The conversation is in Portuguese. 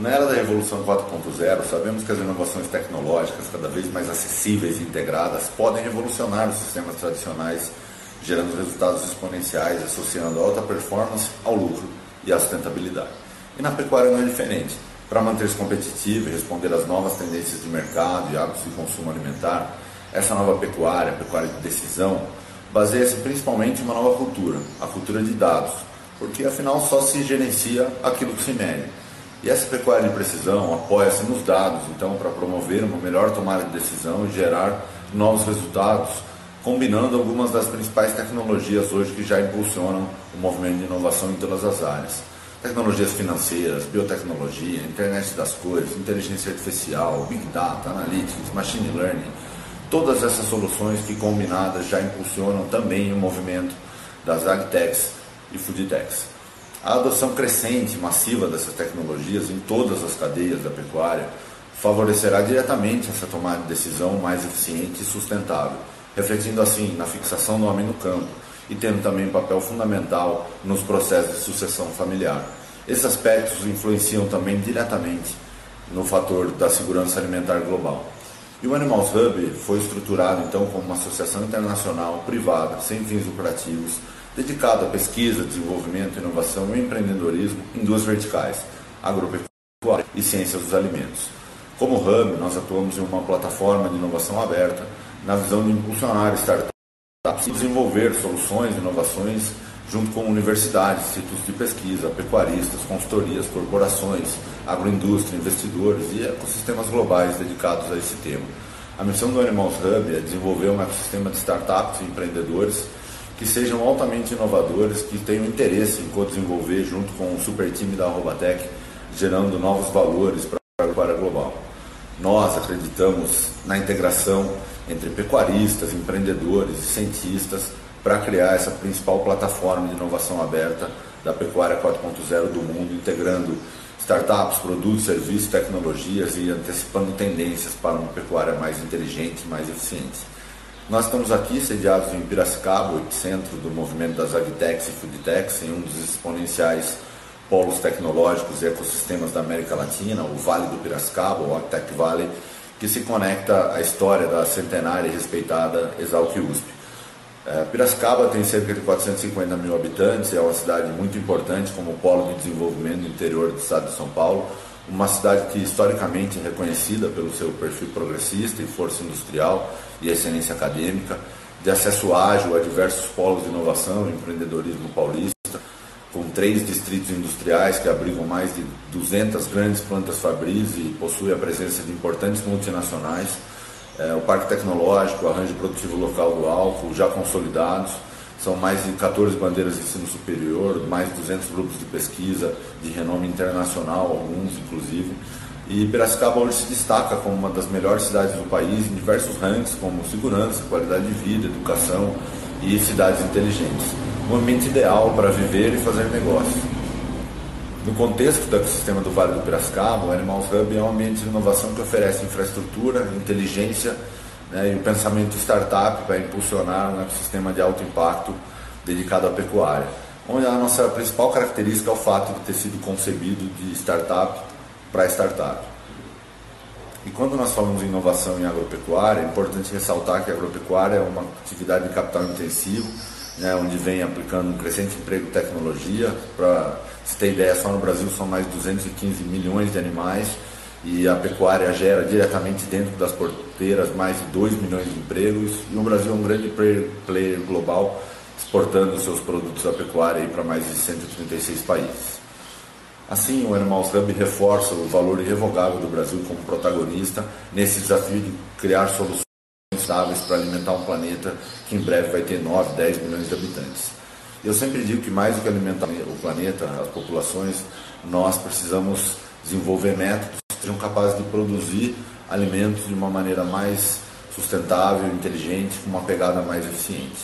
Na era da Revolução 4.0, sabemos que as inovações tecnológicas, cada vez mais acessíveis e integradas, podem revolucionar os sistemas tradicionais, gerando resultados exponenciais, associando alta performance ao lucro e à sustentabilidade. E na pecuária não é diferente. Para manter-se competitivo e responder às novas tendências de mercado e hábitos de consumo alimentar, essa nova pecuária, pecuária de decisão, baseia-se principalmente em uma nova cultura, a cultura de dados, porque afinal só se gerencia aquilo que se mede. E essa pecuária de precisão apoia-se nos dados, então, para promover uma melhor tomada de decisão e gerar novos resultados, combinando algumas das principais tecnologias hoje que já impulsionam o movimento de inovação em todas as áreas. Tecnologias financeiras, biotecnologia, internet das coisas, inteligência artificial, big data, analytics, machine learning, todas essas soluções que combinadas já impulsionam também o movimento das agtechs e foodtechs. A adoção crescente massiva dessas tecnologias em todas as cadeias da pecuária favorecerá diretamente essa tomada de decisão mais eficiente e sustentável, refletindo assim na fixação do homem no campo e tendo também um papel fundamental nos processos de sucessão familiar. Esses aspectos influenciam também diretamente no fator da segurança alimentar global. E o Animals Hub foi estruturado então como uma associação internacional privada, sem fins lucrativos, dedicado à pesquisa, desenvolvimento, inovação e empreendedorismo em duas verticais, agropecuária e ciências dos alimentos. Como Hub, nós atuamos em uma plataforma de inovação aberta, na visão de impulsionar startups e desenvolver soluções, inovações junto com universidades, institutos de pesquisa, pecuaristas, consultorias, corporações, agroindústria, investidores e ecossistemas globais dedicados a esse tema. A missão do Animals Hub é desenvolver um ecossistema de startups e empreendedores que sejam altamente inovadores, que tenham interesse em co-desenvolver junto com o super time da Robatec, gerando novos valores para a pecuária global. Nós acreditamos na integração entre pecuaristas, empreendedores e cientistas para criar essa principal plataforma de inovação aberta da pecuária 4.0 do mundo, integrando startups, produtos, serviços, tecnologias e antecipando tendências para uma pecuária mais inteligente e mais eficiente. Nós estamos aqui sediados em Piracicaba, o epicentro do movimento das agtechs e foodtechs, em um dos exponenciais polos tecnológicos e ecossistemas da América Latina, o Vale do Piracicaba, o Agtech Valley, que se conecta à história da centenária e respeitada Exalc USP. É, Piracicaba tem cerca de 450 mil habitantes, é uma cidade muito importante como polo de desenvolvimento no interior do estado de São Paulo, uma cidade que historicamente é reconhecida pelo seu perfil progressista e força industrial e excelência acadêmica, de acesso ágil a diversos polos de inovação e empreendedorismo paulista, com três distritos industriais que abrigam mais de 200 grandes plantas fabris e possui a presença de importantes multinacionais, é, o Parque Tecnológico, o Arranjo Produtivo Local do Álcool, já consolidados, são mais de 14 bandeiras de ensino superior, mais de 200 grupos de pesquisa de renome internacional, alguns inclusive. E Piracicaba hoje se destaca como uma das melhores cidades do país em diversos rankings, como segurança, qualidade de vida, educação e cidades inteligentes. Um ambiente ideal para viver e fazer negócio. No contexto do ecossistema do Vale do Piracicaba, o Animals Hub é um ambiente de inovação que oferece infraestrutura, inteligência né, e o pensamento startup para impulsionar um ecossistema de alto impacto dedicado à pecuária. Onde a nossa principal característica é o fato de ter sido concebido de startup para startup. E quando nós falamos em inovação em agropecuária, é importante ressaltar que a agropecuária é uma atividade de capital intensivo, né, onde vem aplicando um crescente emprego de tecnologia. Para se ter ideia, só no Brasil são mais de 215 milhões de animais e a pecuária gera diretamente dentro das porteiras mais de 2 milhões de empregos e o Brasil é um grande player global exportando seus produtos da pecuária para mais de 136 países. Assim, o Animals Hub reforça o valor irrevogável do Brasil como protagonista nesse desafio de criar soluções estáveis para alimentar um planeta que em breve vai ter 9, 10 milhões de habitantes. Eu sempre digo que mais do que alimentar o planeta, as populações, nós precisamos desenvolver métodos sejam capazes de produzir alimentos de uma maneira mais sustentável, inteligente, com uma pegada mais eficiente.